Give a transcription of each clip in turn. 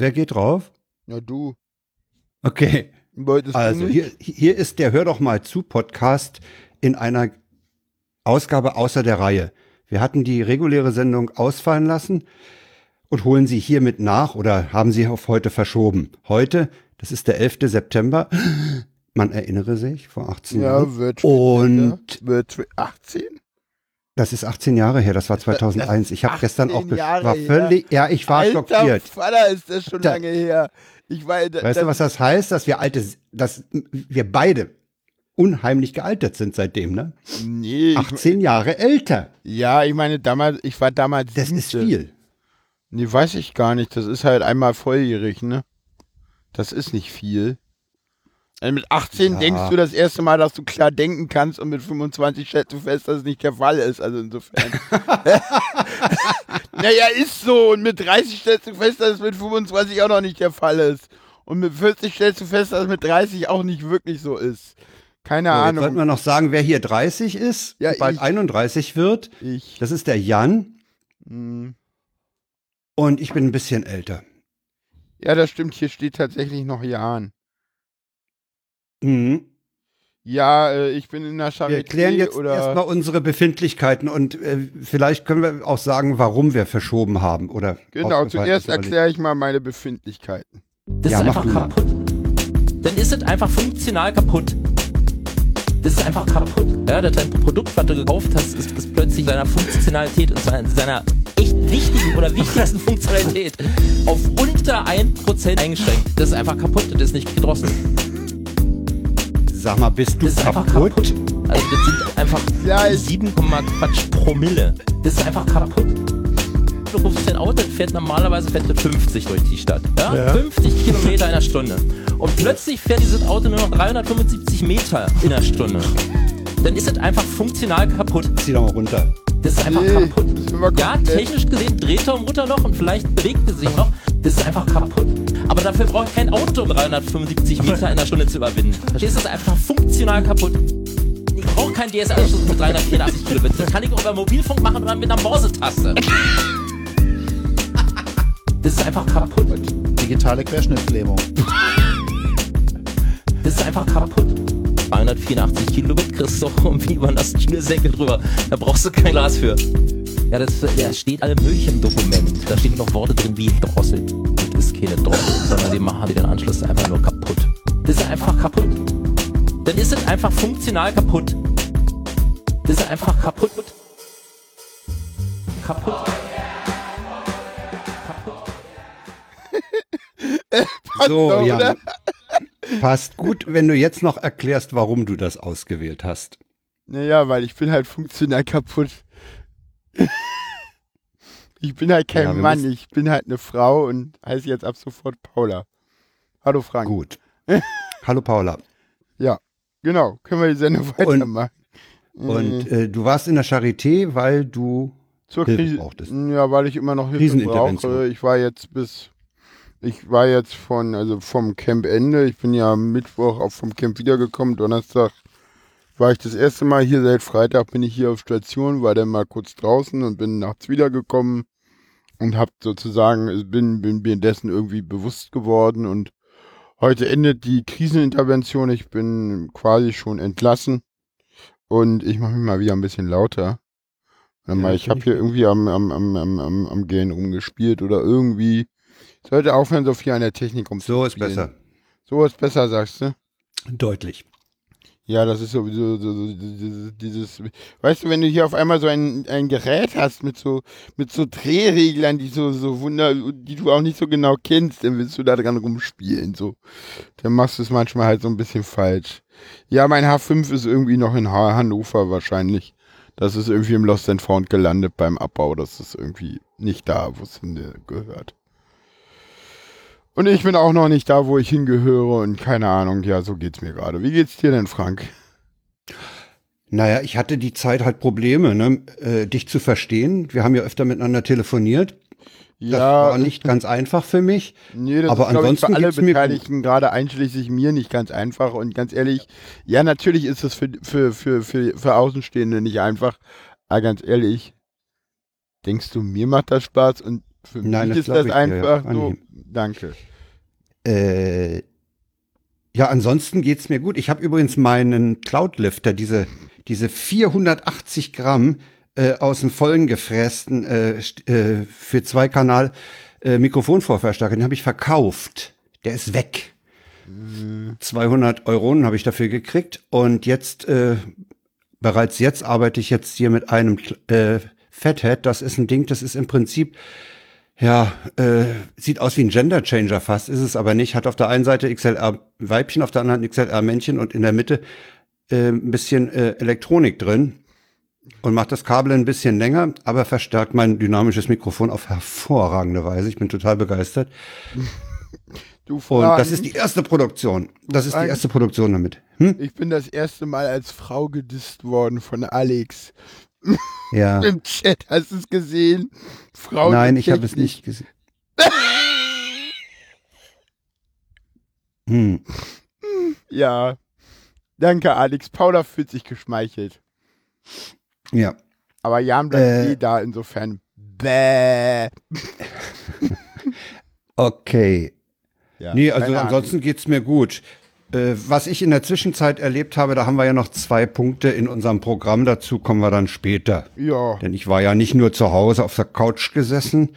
Wer geht drauf? Na du. Okay. Wolltest Also hier, hier ist der Hör doch mal zu Podcast in einer Ausgabe außer der Reihe. Wir hatten die reguläre Sendung ausfallen lassen und holen sie hiermit nach oder haben sie auf heute verschoben. Heute, das ist der 11. September, man erinnere sich, vor 18 Jahren. Ja, wird Und wird 18? Das ist 18 Jahre her, das war 2001. Ich habe gestern auch 18 ge- Jahre war her. völlig, ja, ich war Alter schockiert. Vater, ist das schon Da- lange her. Ich weiß, Weißt du, was das heißt? Dass wir alte, dass wir beide unheimlich gealtert sind seitdem, ne? Nee, ich, 18 Jahre älter. ja, ich meine, damals, ich war damals. Das ist siebte. viel. Nee, weiß ich gar nicht. Das ist halt einmal volljährig, ne? Das ist nicht viel. Also mit 18 Ja. denkst du das erste Mal, dass du klar denken kannst und mit 25 stellst du fest, dass es nicht der Fall ist. Also insofern. naja, ist so. Und mit 30 stellst du fest, dass es mit 25 auch noch nicht der Fall ist. Und mit 40 stellst du fest, dass es mit 30 auch nicht wirklich so ist. Keine So, Ahnung. sollten wir noch sagen, wer hier 30 ist, Ja, bald ich. 31 wird. ich. Das ist der Jan Hm. und ich bin ein bisschen älter. Ja, das stimmt. Hier steht tatsächlich noch Jahren. Mhm. Ja, äh, ich bin in der Charité Wir klären jetzt oder erstmal unsere Befindlichkeiten und äh, vielleicht können wir auch sagen, warum wir verschoben haben. Oder Genau, zuerst erkläre ich mal meine Befindlichkeiten. Das Ja, ist einfach mal. kaputt. Dann ist es einfach funktional kaputt. Das ist einfach kaputt. Ja, dass dein Produkt, was du gekauft hast, ist, ist plötzlich seiner Funktionalität und seiner, seiner echt wichtigen oder wichtigsten Funktionalität auf unter 1% eingeschränkt. Das ist einfach kaputt. Das ist nicht gedrosselt. Sag mal, bist du Das ist einfach kaputt? kaputt. Also das sind einfach Ja, ich- 7, Quatsch Promille. Das ist einfach kaputt. Du rufst dein Auto, fährt normalerweise fährt das 50 durch die Stadt. Ja? 50 Kilometer in der Stunde. Und plötzlich fährt dieses Auto nur noch 375 Meter in der Stunde. Dann ist es einfach funktional kaputt. Zieh doch mal runter. Das ist einfach Nee, kaputt. wir Ja, technisch gesehen dreht er um Mutter noch und vielleicht bewegt er sich noch. Das ist einfach kaputt. Aber dafür brauche ich kein Auto, um 375 Meter in der Stunde zu überwinden. Verstehst du? Das ist einfach funktional kaputt. Ich brauche keinen DSL-Anschluss mit 384 Kilobit. Das kann ich auch über Mobilfunk machen oder mit einer Mausetaste. Das ist einfach kaputt. Digitale Querschnittslähmung. Das ist einfach kaputt. 384 Kilobit kriegst du doch irgendwie über das Schnürsenkel drüber. Da brauchst du kein Glas für. Ja, das, da steht alle möglichen im Dokument. Da stehen noch Worte drin wie Drossel. Das ist keine Drossel, sondern die machen dir den Anschluss einfach nur kaputt. Das ist einfach kaputt. Dann ist es einfach funktional kaputt. Das ist einfach kaputt. Kaputt. Kaputt. So, doch, Jan. oder? Passt gut, wenn du jetzt noch erklärst, warum du das ausgewählt hast. Naja, weil ich bin halt funktional kaputt. Ich bin halt kein Ja, Mann, ich bin halt eine Frau und heiße jetzt ab sofort Paula. Hallo Frank. Gut. Hallo Paula. Genau, können wir die Sendung weitermachen. Und äh, du warst in der Charité, weil du Zur Hilfe Krise. brauchtest. Ja, weil ich immer noch Hilfe brauche. Ich war jetzt bis, ich war jetzt von, also vom Campende, ich bin ja Mittwoch auch vom Camp wiedergekommen, Donnerstag war ich das erste Mal hier, seit Freitag bin ich hier auf Station, war dann mal kurz draußen und bin nachts wiedergekommen und hab sozusagen, also bin, bin mir dessen irgendwie bewusst geworden und heute endet die Krisenintervention, ich bin quasi schon entlassen und ich mache mich mal wieder ein bisschen lauter. Ja, ich habe hier irgendwie am, am, am, am, am, Gehen rumgespielt oder irgendwie. Ich sollte aufhören, so viel an der Technik so ist besser. So ist besser, sagst du? Deutlich. Ja, das ist sowieso so, so, dieses, dieses, weißt du, wenn du hier auf einmal so ein, ein Gerät hast mit so, mit so Drehreglern, die so, so wunder, die du auch nicht so genau kennst, dann willst du da dran rumspielen, so. Dann machst du es manchmal halt so ein bisschen falsch. Ja, mein H5 ist irgendwie noch in Ha- Hannover wahrscheinlich. Das ist irgendwie im Lost and Found gelandet beim Abbau. Das ist irgendwie nicht da, wo es hingehört. Und ich bin auch noch nicht da, wo ich hingehöre und keine Ahnung, ja, so geht's mir gerade. Wie geht's dir denn, Frank? Naja, ich hatte die Zeit halt Probleme, ne, äh, dich zu verstehen. Wir haben ja öfter miteinander telefoniert. Das war nicht ganz einfach für mich. Nee, das Aber ist, glaub ich, ansonsten für alle Beteiligten, gerade einschließlich mir, nicht ganz einfach. Und ganz ehrlich, ja, natürlich ist es für, für, für, für, für Außenstehende nicht einfach. Aber ganz ehrlich, denkst du, mir macht das Spaß? Und Für Nein, mich das ist das ich einfach ja. so. Annehmen. Danke. Äh, ja, ansonsten geht's mir gut. Ich habe übrigens meinen Cloudlifter, diese, diese 480 Gramm äh, aus dem Vollen gefrästen äh, äh, für zwei Kanal äh, Mikrofonvorverstärker, den habe ich verkauft. Der ist weg. 200 Euro habe ich dafür gekriegt und jetzt äh, bereits jetzt arbeite ich jetzt hier mit einem äh, Fathead. Das ist ein Ding, das ist im Prinzip ja, äh, sieht aus wie ein Gender Changer fast, ist es aber nicht. Hat auf der einen Seite XLR Weibchen, auf der anderen XLR Männchen und in der Mitte äh, ein bisschen äh, Elektronik drin und macht das Kabel ein bisschen länger, aber verstärkt mein dynamisches Mikrofon auf hervorragende Weise. Ich bin total begeistert. Du Und Frank, das ist die erste Produktion. Das ist die erste Produktion damit. Hm? Ich bin das erste Mal als Frau gedisst worden von Alex. Ja. Im Chat, hast du es gesehen? Frauen Nein, ich habe es nicht gesehen. Hm. Ja. Danke, Alex. Paula fühlt sich geschmeichelt. Ja. Aber Jan bleibt Äh. eh da, insofern. Bäh. Okay. Ja, Nee, also ansonsten geht's mir gut. Äh, was ich in der Zwischenzeit erlebt habe, da haben wir ja noch zwei Punkte in unserem Programm. Dazu kommen wir dann später. Ja. Denn ich war ja nicht nur zu Hause auf der Couch gesessen,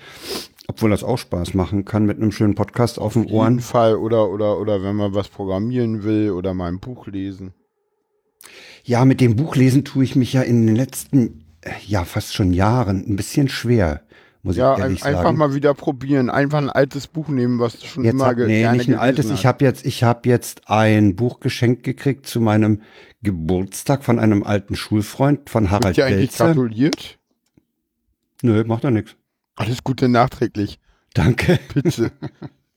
obwohl das auch Spaß machen kann mit einem schönen Podcast auf den jeden Ohren. Fall oder, oder, oder wenn man was programmieren will oder mal ein Buch lesen. Ja, mit dem Buchlesen tue ich mich ja in den letzten, äh, ja, fast schon Jahren ein bisschen schwer, muss Ja, ich ehrlich ein, sagen. einfach mal wieder probieren. Einfach ein altes Buch nehmen, was du schon Jetzt immer hab, nee, gerne nicht ein altes. gelesen Ich habe jetzt, ich habe jetzt ein Buch geschenkt gekriegt zu meinem Geburtstag von einem alten Schulfreund von. Harald Wird dir eigentlich Welzer. gratuliert? Nö, macht doch nichts. Alles Gute nachträglich. Danke. Bitte.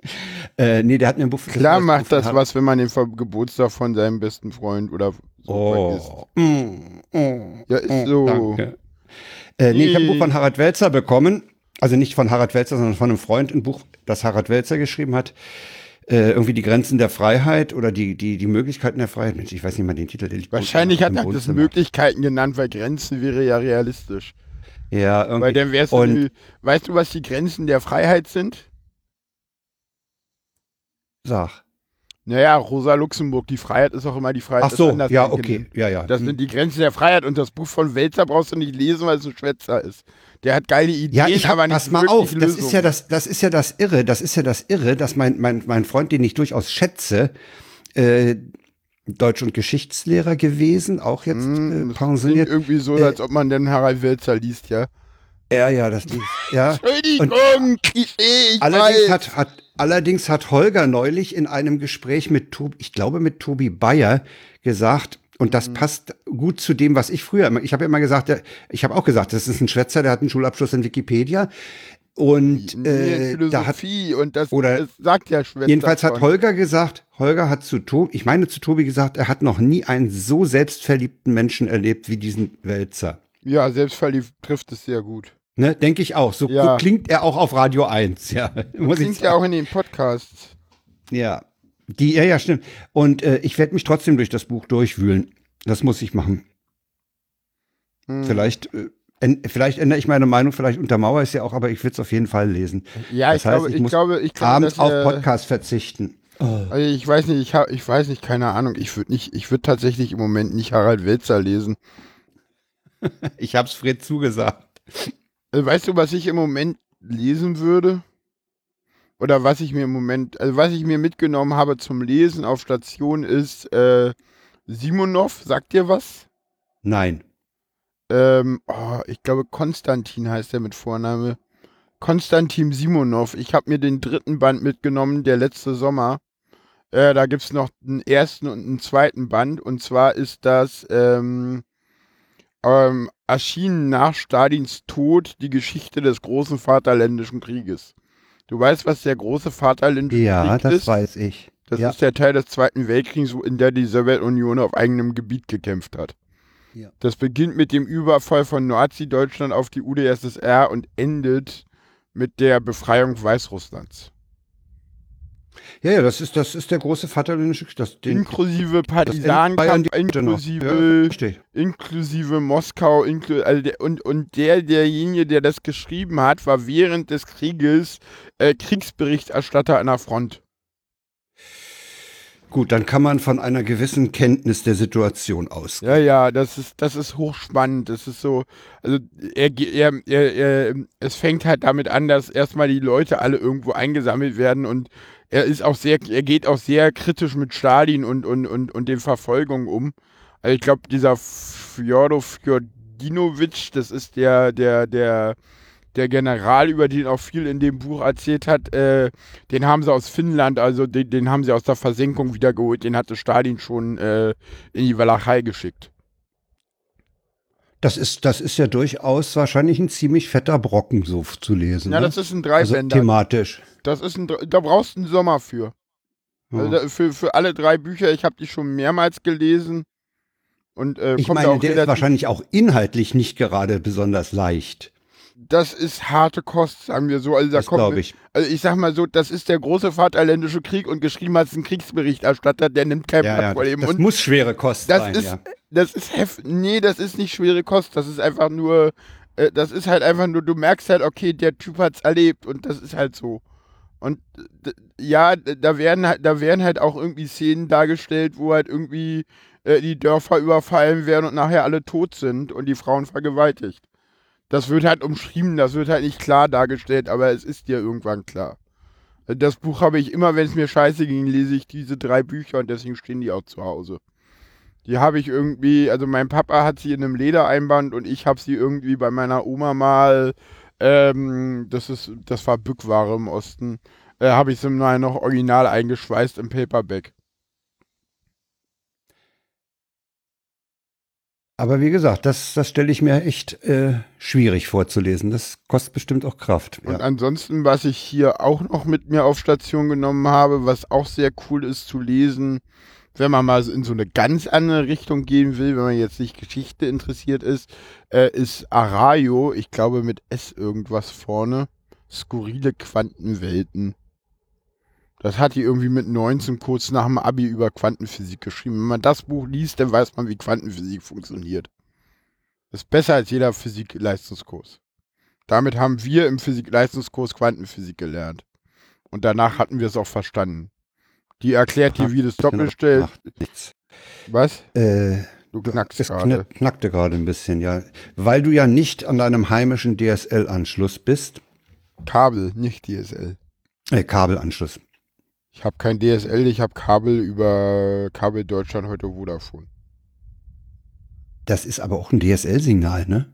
Äh, nee, der hat mir ein Buch. Klar das macht Buch das was, wenn man den Geburtstag von seinem besten Freund oder so vergisst. Oh. Mm, oh. Ja, ist oh, so. Danke. Äh, nee, ich habe ein Buch von Harald Welzer bekommen. Also nicht von Harald Welzer, sondern von einem Freund. Ein Buch, das Harald Welzer geschrieben hat. Äh, irgendwie die Grenzen der Freiheit oder die, die, die Möglichkeiten der Freiheit. Mensch, ich weiß nicht mal den Titel. Der liegt Wahrscheinlich hat er das. Möglichkeiten genannt, weil Grenzen wäre ja realistisch. Ja, irgendwie. Weil dann wär's, Und- weißt du, was die Grenzen der Freiheit sind? Sag. Naja, Rosa Luxemburg, die Freiheit ist auch immer die Freiheit Ach so, ja, okay. Ja, ja. Das sind die Grenzen der Freiheit und das Buch von Welzer brauchst du nicht lesen, weil es ein Schwätzer ist. Der hat geile Ideen, Ja, ich hab, aber nicht pass mal auf, das Lösungen. ist ja das, das ist ja das Irre, das ist ja das Irre, dass mein, mein, mein Freund, den ich durchaus schätze, äh, Deutsch- und Geschichtslehrer gewesen, auch jetzt Hm, äh, pensioniert. irgendwie so, Äh, als ob man den Harald Welzer liest, ja. Ja, ja, das ja. Entschuldigung, Klischee, ich Allerdings weiß. hat, hat, allerdings hat Holger neulich in einem Gespräch mit Tobi, ich glaube mit Tobi Bayer gesagt, und Mhm. das passt gut zu dem, was ich früher immer, ich habe ja immer gesagt, ich habe auch gesagt, das ist ein Schwätzer, der hat einen Schulabschluss in Wikipedia. Und äh, da hat, und das, oder- das sagt ja Schwester. jedenfalls hat. Holger gesagt, Holger hat zu Tobi, ich meine zu Tobi gesagt, er hat noch nie einen so selbstverliebten Menschen erlebt wie diesen Wälzer. Ja, selbstverliebt trifft es sehr gut. Ne, denke ich auch. So, Ja. so klingt er auch auf Radio 1, ja. Muss Klingt ja auch in den Podcasts. Ja, die, ja, ja, stimmt. Und äh, ich werde mich trotzdem durch das Buch durchwühlen. Das muss ich machen. Hm. Vielleicht, äh, en, vielleicht ändere ich meine Meinung, vielleicht untermauere ich es ja auch, aber ich will es auf jeden Fall lesen. Ja, Das ich, heißt, glaube, ich ich muss glaube, ich glaube, Abends dass auf wir- Podcast verzichten. Also ich weiß nicht, ich, hab, ich weiß nicht, keine Ahnung. Ich würde nicht, ich würde tatsächlich im Moment nicht Harald Welzer lesen. Ich hab's Fred zugesagt. Also weißt du, was ich im Moment lesen würde? Oder was ich mir im Moment, also was ich mir mitgenommen habe zum Lesen auf Station ist äh, Simonov, sagt dir was? Nein. Ähm, oh, ich glaube Konstantin heißt er mit Vorname. Konstantin Simonov. Ich habe mir den dritten Band mitgenommen, der letzte Sommer. Äh, da gibt es noch einen ersten und einen zweiten Band. Und zwar ist das ähm, ähm, erschienen nach Stalins Tod die Geschichte des großen Vaterländischen Krieges. Du weißt, was der große Vaterländische Ja, Krieg das ist? weiß ich. Das ja. ist der Teil des Zweiten Weltkriegs, in der die Sowjetunion auf eigenem Gebiet gekämpft hat. Ja. Das beginnt mit dem Überfall von Nazi-Deutschland auf die UdSSR und endet mit der Befreiung Weißrusslands. Ja, ja, das ist, das ist der große Vaterländische. Das, den, Inklusive Partisanenkampf, inklusive, Ja, inklusive Moskau, inklu also der, und, und der, derjenige, der das geschrieben hat, war während des Krieges äh, Kriegsberichterstatter an der Front. Gut, dann kann man von einer gewissen Kenntnis der Situation ausgehen. Ja, ja, das ist, das ist hochspannend. Das ist so, also er, er, er, er, es fängt halt damit an, dass erstmal die Leute alle irgendwo eingesammelt werden und er ist auch sehr, er geht auch sehr kritisch mit Stalin und, und, und, und den Verfolgungen um. Also ich glaube, dieser Fjodor Fjordinovic, das ist der, der, der, der General, über den auch viel in dem Buch erzählt hat, äh, den haben sie aus Finnland, also den, den haben sie aus der Versenkung wiedergeholt, den hatte Stalin schon äh, in die Walachei geschickt. Das ist, das ist ja durchaus wahrscheinlich ein ziemlich fetter Brocken, so zu lesen. Ja, ne? das ist ein also Dreibänder. thematisch. das ist ein, da brauchst du einen Sommer für. Ja. Also für, für alle drei Bücher, ich habe die schon mehrmals gelesen. Und äh, ich meine, der ist wahrscheinlich auch inhaltlich nicht gerade besonders leicht. Das ist harte Kost, sagen wir so. Also da Das kommt, glaube ich. Also ich sag mal so, das ist der große Vaterländische Krieg und geschrieben hat es ein Kriegsberichterstatter, der nimmt kein Ja, Blatt ja, vor dem das Mund. muss schwere Kost Das sein. ist, ja. das ist hef nee, das ist nicht schwere Kost, das ist einfach nur, äh, das ist halt einfach nur, du merkst halt, okay, der Typ hat's erlebt und das ist halt so. Und ja, da werden halt, da werden halt auch irgendwie Szenen dargestellt, wo halt irgendwie äh, die Dörfer überfallen werden und nachher alle tot sind und die Frauen vergewaltigt. Das wird halt umschrieben, das wird halt nicht klar dargestellt, aber es ist dir irgendwann klar. Das Buch habe ich immer, wenn es mir scheiße ging, lese ich diese drei Bücher und deswegen stehen die auch zu Hause. Die habe ich irgendwie, also mein Papa hat sie in einem Ledereinband und ich habe sie irgendwie bei meiner Oma mal, ähm, das ist, das war Bückware im Osten, äh, habe ich sie mal noch original eingeschweißt im Paperback. Aber wie gesagt, das, das stelle ich mir echt äh, schwierig vorzulesen. Das kostet bestimmt auch Kraft. Und Ja. ansonsten, was ich hier auch noch mit mir auf Station genommen habe, was auch sehr cool ist zu lesen, wenn man mal in so eine ganz andere Richtung gehen will, wenn man jetzt nicht Geschichte interessiert ist, äh, ist Arayo, ich glaube mit S irgendwas vorne, skurrile Quantenwelten. Das hat die irgendwie mit 19 kurz nach dem Abi über Quantenphysik geschrieben. Wenn man das Buch liest, dann weiß man, wie Quantenphysik funktioniert. Das ist besser als jeder Physik-Leistungskurs. Damit haben wir im Physik-Leistungskurs Quantenphysik gelernt. Und danach hatten wir es auch verstanden. Die erklärt dir, wie das. Macht nichts. Was? Äh, Du knackst es gerade. kn knackte gerade ein bisschen, ja. Weil du ja nicht an deinem heimischen DSL-Anschluss bist. Kabel, nicht DSL. Äh, Kabelanschluss. Ich habe kein DSL, ich habe Kabel über Kabel Deutschland heute Vodafone. Das ist aber auch ein DSL-Signal, ne?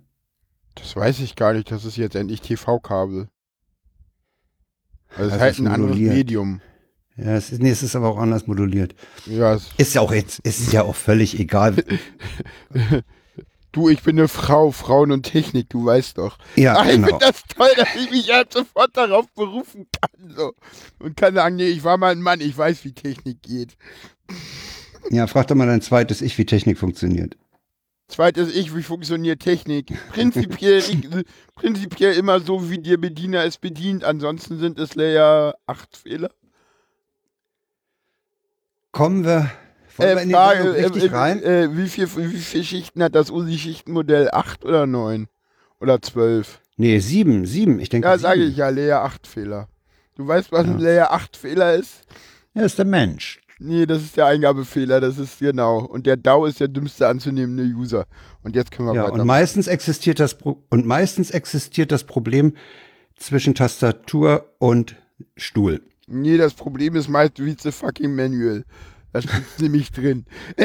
Das weiß ich gar nicht, das ist jetzt endlich TV-Kabel. Also Das ist halt ein anderes moduliert. Medium. Ja, es ist, nee, es ist aber auch anders moduliert. Ja, Ist ja auch jetzt, es ist ja auch völlig egal. du, ich bin eine Frau, Frauen und Technik, du weißt doch. Ja, Ach, ich genau. finde das toll, dass ich mich halt sofort darauf berufen kann. So. Und kann sagen, nee, ich war mal ein Mann, ich weiß, wie Technik geht. Ja, frag doch mal dein zweites Ich, wie Technik funktioniert. Zweites Ich, wie funktioniert Technik? Prinzipiell, prinzipiell immer so, wie der Bediener es bedient. Ansonsten sind es Layer 8 Fehler. Kommen wir, wir in die Sendung richtig äh, rein? Äh, wie, viel, wie viele Schichten hat das USI-Schichtenmodell? 8 oder 9? Oder 12? Nee, sieben, sieben. Ich denke, Ja, sage ich ja, Layer 8 Fehler. Du weißt, was ein Ja. Layer 8 Fehler ist? Er ist der Mensch. Nee, das ist der Eingabefehler, das ist genau. Und der DAO ist der dümmste anzunehmende User. Und jetzt können wir Ja, weiter. und meistens existiert das Pro und meistens existiert das Problem zwischen Tastatur und Stuhl. Nee, das Problem ist meist read the fucking manual. Da steht nämlich drin.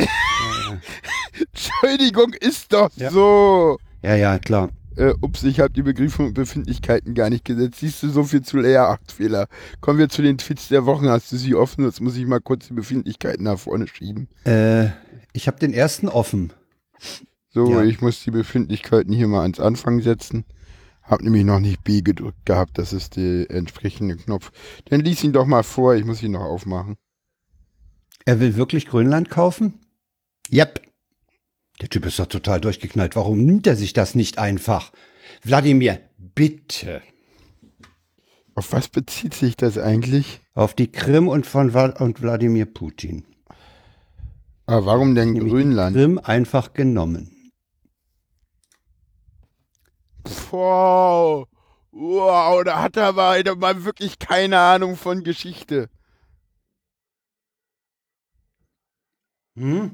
Entschuldigung, ist doch Ja. so. Ja, ja, klar. Äh, ups, ich habe die Begriffe und Befindlichkeiten gar nicht gesetzt. Siehst du, so viel zu Layer 8 Fehler. Kommen wir zu den Tweets der Wochen. Hast du sie offen? Jetzt muss ich mal kurz die Befindlichkeiten nach vorne schieben. Äh, ich habe den ersten offen. So, Ja. ich muss die Befindlichkeiten hier mal ans Anfang setzen. Hab nämlich noch nicht B gedrückt gehabt. Das ist der entsprechende Knopf. Dann lies ihn doch mal vor. Ich muss ihn noch aufmachen. Er will wirklich Grönland kaufen? Yep. Der Typ ist doch total durchgeknallt. Warum nimmt er sich das nicht einfach? Wladimir, bitte. Auf was bezieht sich das eigentlich? Auf die Krim und von und Wladimir Putin. Aber warum denn Nämlich Grönland? Krim einfach genommen. Wow. Wow, da hat er aber da mal wirklich keine Ahnung von Geschichte. Hm?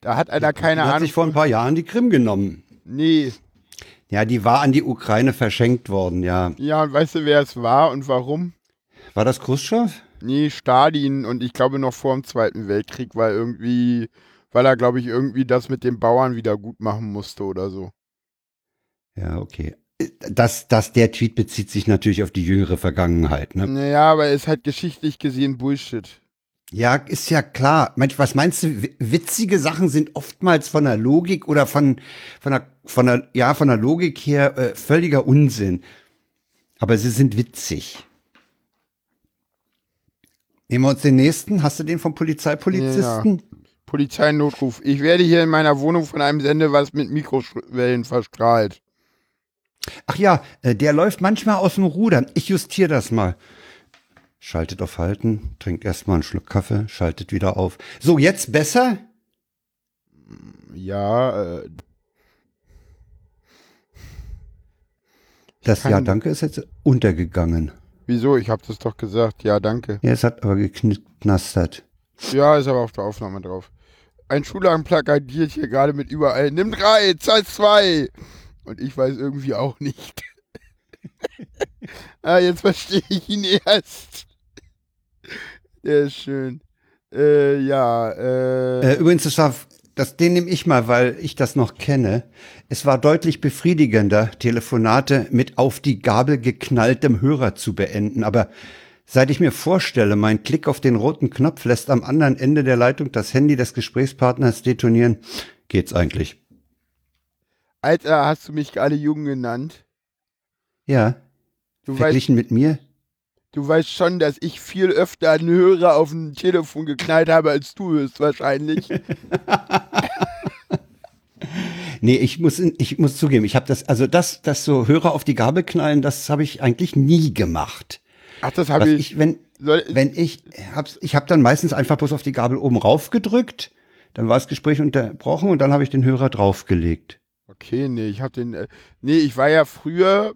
Da hat einer keine Die hat Ahnung. sich vor ein paar Jahren die Krim genommen. Nee. Ja, die war an die Ukraine verschenkt worden, ja. Ja, und weißt du, wer es war und warum? War das Khrushchev? Nee, Stalin und ich glaube noch vor dem Zweiten Weltkrieg, weil irgendwie, weil er, glaube ich, irgendwie das mit den Bauern wieder gut machen musste oder so. Ja, okay. Das, das, der Tweet bezieht sich natürlich auf die jüngere Vergangenheit, ne? Naja, aber ist halt geschichtlich gesehen Bullshit. Ja, ist ja klar. Was meinst du? Witzige Sachen sind oftmals von der Logik oder von, von der, von der, ja, von der Logik her äh, völliger Unsinn. Aber sie sind witzig. Nehmen wir uns den nächsten. Hast du den vom Polizeipolizisten? Polizeinotruf. Ich werde hier in meiner Wohnung von einem Sendewast mit Mikrowellen verstrahlt. Ach ja, äh, der läuft manchmal aus dem Rudern. Ich justiere das mal. Schaltet auf Halten, trinkt erstmal einen Schluck Kaffee, schaltet wieder auf. So, jetzt besser? Ja, äh, Das Ja, danke ist jetzt untergegangen. wieso? Ich habe das doch gesagt. Ja, danke. Ja, es hat aber geknastert. Ja, ist aber auf der Aufnahme drauf. Ein Schullagen plakatiert hier gerade mit überall. Nimm drei, zahl zwei. Und ich weiß irgendwie auch nicht. ah, jetzt verstehe ich ihn erst. Der ist schön. Äh, ja, äh, Äh, übrigens, das war, das, den nehme ich mal, weil ich das noch kenne. Es war deutlich befriedigender, Telefonate mit auf die Gabel geknalltem Hörer zu beenden. Aber seit ich mir vorstelle, mein Klick auf den roten Knopf lässt am anderen Ende der Leitung das Handy des Gesprächspartners detonieren, geht's eigentlich. Alter, hast du mich gerade jung genannt? Ja, Du weißt, verglichen mit mir? Du weißt schon, dass ich viel öfter einen Hörer auf dem Telefon geknallt habe, als du höchstwahrscheinlich. Nee, ich muss, ich muss zugeben, ich habe das, also das, das so Hörer auf die Gabel knallen, das habe ich eigentlich nie gemacht. Ach, das habe ich. ich, wenn, Soll, wenn ich hab's, ich habe dann meistens einfach bloß auf die Gabel oben rauf gedrückt, dann war das Gespräch unterbrochen und dann habe ich den Hörer draufgelegt. Okay, nee, ich hab den. Äh, nee, ich war ja früher,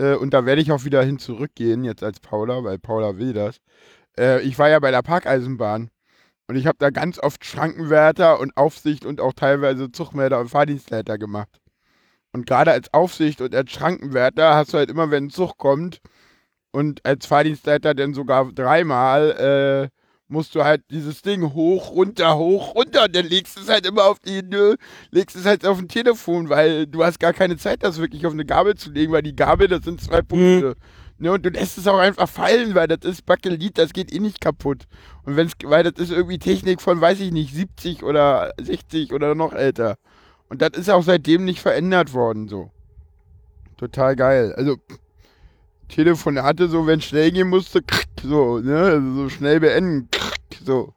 äh, und da werde ich auch wieder hin zurückgehen, jetzt als Paula, weil Paula will das. Äh, ich war ja bei der Parkeisenbahn. Und ich habe da ganz oft Schrankenwärter und Aufsicht und auch teilweise Zugmelder und Fahrdienstleiter gemacht. Und gerade als Aufsicht und als Schrankenwärter hast du halt immer, wenn ein Zug kommt und als Fahrdienstleiter dann sogar dreimal, äh, musst du halt dieses Ding hoch, runter, hoch, runter. Und dann legst du es halt immer auf die, nö, legst es halt auf ein Telefon, weil du hast gar keine Zeit, das wirklich auf eine Gabel zu legen, weil die Gabel, das sind zwei Punkte. Ne, und du lässt es auch einfach fallen, weil das ist Bakelit, das geht eh nicht kaputt. Und wenn's, weil das ist irgendwie Technik von, weiß ich nicht, 70 oder 60 oder noch älter. Und das ist auch seitdem nicht verändert worden, so. Total geil. Also, Telefonate, so, wenn schnell gehen musste, so, ne, also so schnell beenden, so.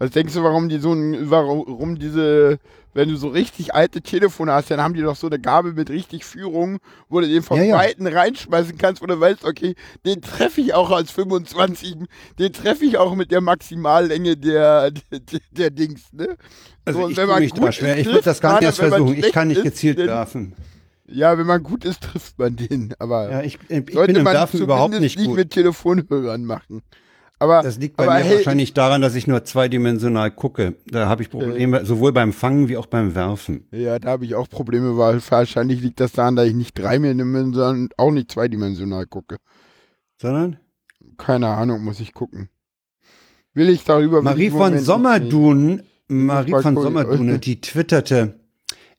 Was denkst du, warum die so ein, warum diese, wenn du so richtig alte Telefone hast, dann haben die doch so eine Gabel mit richtig Führung, wo du den von Ja, ja. Weiten reinschmeißen kannst, wo du weißt, okay, den treffe ich auch als 25, den treffe ich auch mit der Maximallänge der, der, der Dings, ne? Also So, ich wenn man mich gut schwer. ist, Ich würde das gar nicht erst versuchen. Ich kann nicht ist, gezielt dann- werfen. Ja, wenn man gut ist, trifft man den, aber Ja, ich, ich sollte bin im man Werfen überhaupt nicht gut. mit Telefonhörern machen. Aber, Das liegt bei mir hey, wahrscheinlich daran, dass ich nur zweidimensional gucke. Da habe ich Probleme, sowohl beim Fangen wie auch beim Werfen. Ja, da habe ich auch Probleme, weil wahrscheinlich liegt das daran, dass ich nicht dreidimensional, sondern auch nicht zweidimensional gucke. Sondern? Keine Ahnung, muss ich gucken. Will ich darüber Marie von Sommerdunen, Marie von gucken. Sommerdune, die twitterte,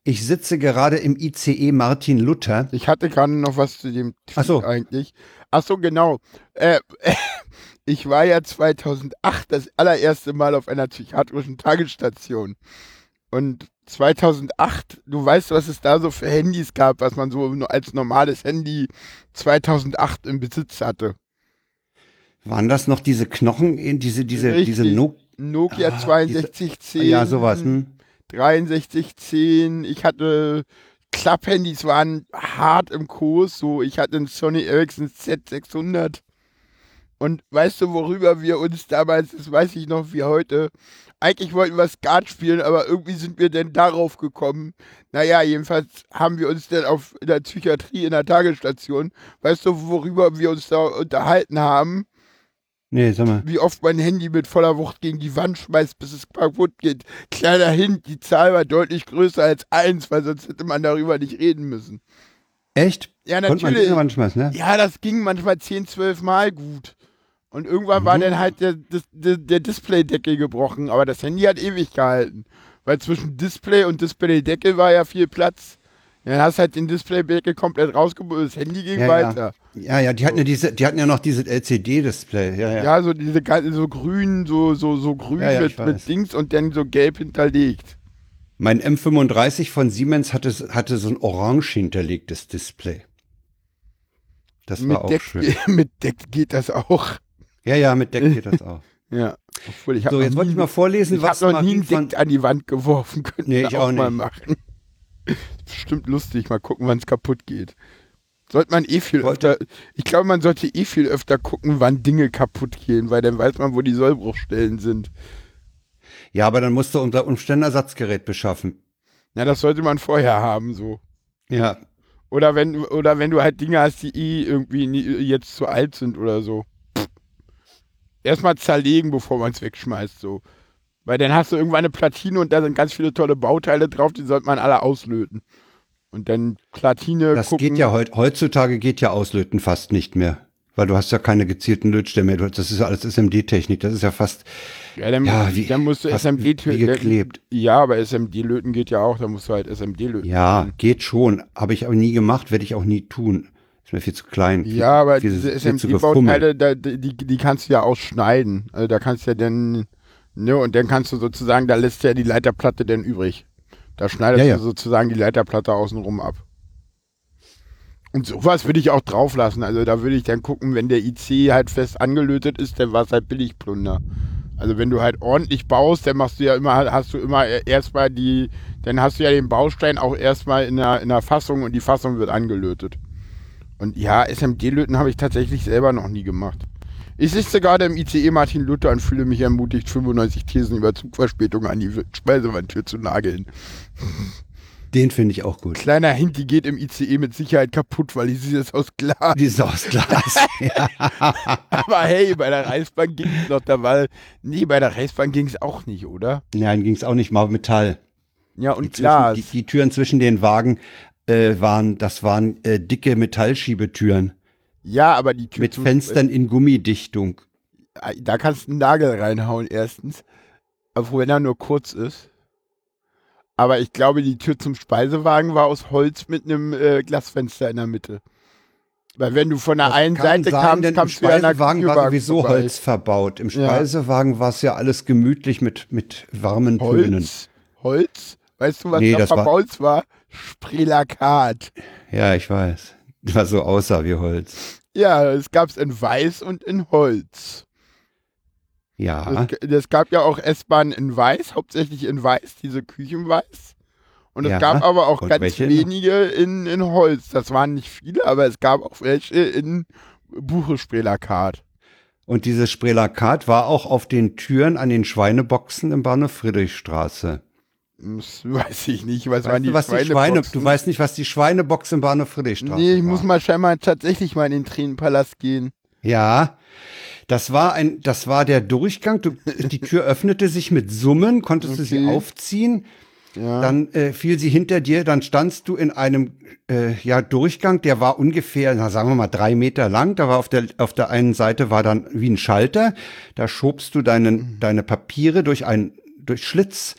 ich sitze gerade im ICE Martin Luther. Ich hatte gerade noch was zu dem Tweet Ach so. eigentlich. Ach so, genau. Äh, ich war ja 2008 das allererste Mal auf einer psychiatrischen Tagesstation. Und 2008, du weißt, was es da so für Handys gab, was man so als normales Handy 2008 im Besitz hatte. Waren das noch diese Knochen, diese, diese, Richtig. diese no Nokia Ah, 6210. Ja, sowas. Hm? 6310. Ich hatte Klapphandys waren hart im Kurs. So, ich hatte einen Sony Ericsson Z600. Und weißt du, worüber wir uns damals, das weiß ich noch wie heute, eigentlich wollten wir Skat spielen, aber irgendwie sind wir denn darauf gekommen. Naja, jedenfalls haben wir uns dann auf in der Psychiatrie in der Tagesstation, weißt du, worüber wir uns da unterhalten haben? Nee, sag mal. Wie oft mein Handy mit voller Wucht gegen die Wand schmeißt, bis es kaputt geht. Kleiner Hint, die Zahl war deutlich größer als eins, weil sonst hätte man darüber nicht reden müssen. Echt? Ja, man natürlich. Wand schmeißen, ne? Ja, das ging manchmal 10, 12 Mal gut. Und irgendwann war Mhm. dann halt der, der, der, Displaydeckel gebrochen, aber das Handy hat ewig gehalten. Weil zwischen Display und Displaydeckel war ja viel Platz. Ja, Dann hast du halt den Displaydeckel komplett rausgeholt, das Handy ging Ja, ja. weiter. Ja, ja, die hatten ja diese, die hatten ja noch dieses LCD-Display. Ja, ja. Ja. so diese ganzen, so grün, so, so, so grün Ja, ja, mit, mit. Dings und dann so gelb hinterlegt. Mein M35 von Siemens hatte, hatte so ein orange hinterlegtes Display. Das mit, war auch Deck, schön. mit Deck geht das auch. Ja, ja, mit Deck geht das auch. Ja. Obwohl ich So, jetzt wollte ich mal vorlesen, Ich was habe noch nie ein Deck an die Wand geworfen. Könnten Nee, ich auch mal nicht. machen. Bestimmt lustig. Mal gucken, wann es kaputt geht. Sollte man eh viel Wollte- öfter. Ich glaube, man sollte eh viel öfter gucken, wann Dinge kaputt gehen, weil dann weiß man, wo die Sollbruchstellen sind. Ja, aber dann musst du unter Umständen Ersatzgerät beschaffen. Na, das sollte man vorher haben, so. Ja, Oder wenn, oder wenn du halt Dinge hast, die eh irgendwie nie, jetzt zu alt sind oder so. Erstmal zerlegen, bevor man es wegschmeißt, so. Weil dann hast du irgendwann eine Platine und da sind ganz viele tolle Bauteile drauf, die sollte man alle auslöten. Und dann Platine das gucken. geht ja heut, heutzutage geht ja Auslöten fast nicht mehr. Weil du hast ja keine gezielten. Du- Das ist ja alles SMD-Technik. Das ist ja fast, Ja, dann, Ja, wie- dann musst du fast SMD wie geklebt. Ja, aber SMD-Löten geht ja auch, da musst du halt SMD löten. ja, geht schon. Habe ich aber nie gemacht, werde ich auch nie tun. Ist mir viel zu klein. viel- Ja, aber viel- diese da- die, die kannst du ja ausschneiden. Also da kannst du ja dann, ne, und dann kannst du sozusagen, da lässt ja die Leiterplatte dann übrig. Da schneidest Ja, ja. du sozusagen die Leiterplatte außenrum ab. Und sowas würde ich auch drauf lassen. Also da würde ich dann gucken, wenn der IC halt fest angelötet ist, dann war es halt Billigplunder. Also wenn du halt ordentlich baust, dann machst du ja immer, hast du immer erstmal die, dann hast du ja den Baustein auch erstmal in der, in der Fassung und die Fassung wird angelötet. Und ja, SMD-Löten habe ich tatsächlich selber noch nie gemacht. Ich sitze gerade im ICE Martin Luther und fühle mich ermutigt, 95 Thesen über Zugverspätung an die Speisewandtür zu nageln. Den finde ich auch gut. Kleiner Hint, die geht im ICE mit Sicherheit kaputt, weil sie ist aus Glas. Die ist aus Glas. ja. Aber hey, bei der Reichsbahn ging es noch, da war, nee, bei der Reichsbahn ging es auch nicht, oder? Nein, ging es auch nicht mal Metall. Ja, Die, und zwischen, Glas. die, die Türen zwischen den Wagen äh, waren, das waren äh, dicke Metallschiebetüren ja, aber die Tür mit Fenstern in Gummidichtung. Da kannst du einen Nagel reinhauen, erstens. Obwohl, wenn er nur kurz ist. Aber ich glaube, die Tür zum Speisewagen war aus Holz mit einem äh, Glasfenster in der Mitte. Weil wenn du von der Das einen Seite sein, kamst, denn im kamst ja der Speisewagen war sowieso vorbei. Holz verbaut. Im Ja. Speisewagen war es ja alles gemütlich mit, mit warmen Tönen. Holz? Holz? Weißt du, was Nee, da das war- verbaut war? Spreelakat. Ja, ich weiß. Was so aussah wie Holz. Ja, es gab es in Weiß und in Holz. Ja. Es, gab ja auch S-Bahnen in Weiß, hauptsächlich in Weiß, diese Küchenweiß. Und es Ja. gab aber auch Und ganz wenige in, in Holz. Das waren nicht viele, aber es gab auch welche in Buchesprelakat. Und dieses Sprelakat war auch auf den Türen an den Schweineboxen im Bahnhof Friedrichstraße. Das weiß ich nicht. Was waren Weißt die du, was die Schweine, Schweineboxen? du weißt nicht, was die Schweinebox im Bahnhof Friedrichstraße Nee, ich war. muss mal scheinbar tatsächlich mal in den Tränenpalast gehen. Ja, das war ein, das war der Durchgang. Du, die Tür öffnete sich mit Summen, konntest du sie Okay. aufziehen. Ja. Dann äh, fiel sie hinter dir, dann standst du in einem äh, ja, Durchgang, der war ungefähr, na, sagen wir mal, drei Meter lang. Da war auf der, auf der einen Seite war dann wie ein Schalter. Da schobst du deinen, deine Papiere durch einen durch Schlitz.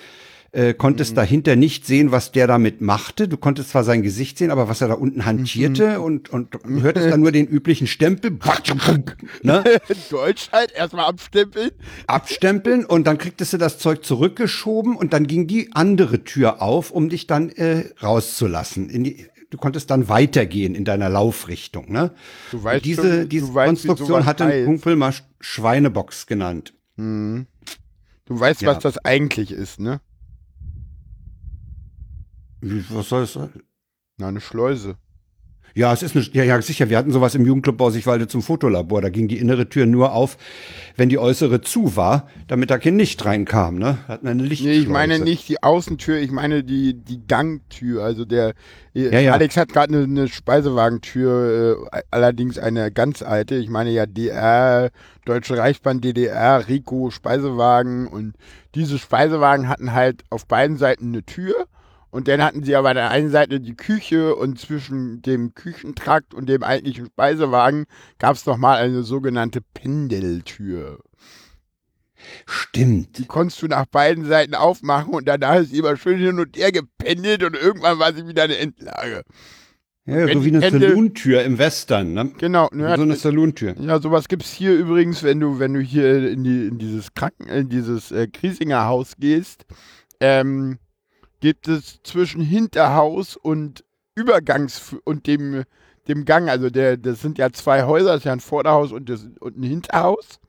Äh, konntest dahinter nicht sehen, was der damit machte. Du konntest zwar sein Gesicht sehen, aber was er da unten hantierte und, und du hörtest dann nur den üblichen Stempel. ne? Deutsch halt, erstmal abstempeln. abstempeln und dann kriegtest du das Zeug zurückgeschoben und dann ging die andere Tür auf, um dich dann äh, rauszulassen. In die, du konntest dann weitergehen in deiner Laufrichtung. Ne? Du weißt Und diese schon, diese weißt, Konstruktion sowas hat ein heißt. Kumpel mal Sch- Schweinebox genannt. Du weißt, Ja. was das eigentlich ist, ne? Was soll das sein? Na, eine Schleuse. Ja, es ist eine, ja, ja, sicher. Wir hatten sowas im Jugendclub Bausigwalde zum Fotolabor. Da ging die innere Tür nur auf, wenn die äußere zu war, damit da kein Licht reinkam, ne? Hatten eine Nee, Lichtschleuse. ich meine nicht die Außentür, ich meine die, die Gangtür. Also der Ja, ja. Alex hat gerade eine, eine Speisewagentür, äh, allerdings eine ganz alte. Ich meine ja DR, Deutsche Reichsbahn DDR, Rico, Speisewagen und diese Speisewagen hatten halt auf beiden Seiten eine Tür. Und dann hatten sie aber an der einen Seite die Küche und zwischen dem Küchentrakt und dem eigentlichen Speisewagen gab es nochmal eine sogenannte Pendeltür. Stimmt. Die konntest du nach beiden Seiten aufmachen und danach ist sie immer schön hin und her gependelt und irgendwann war sie wieder eine Endlage. Ja, so wie eine Pendel- Saloon-Tür im Western, ne? Genau. Ja, So eine Saloon-Tür. ja, sowas gibt's hier übrigens, wenn du, wenn du hier in, die, in dieses Kranken, in dieses äh, Griesinger Haus gehst, ähm, gibt es zwischen Hinterhaus und Übergangs und dem, dem Gang, also der, das sind ja zwei Häuser, das ist ja ein Vorderhaus und, das, und ein Hinterhaus.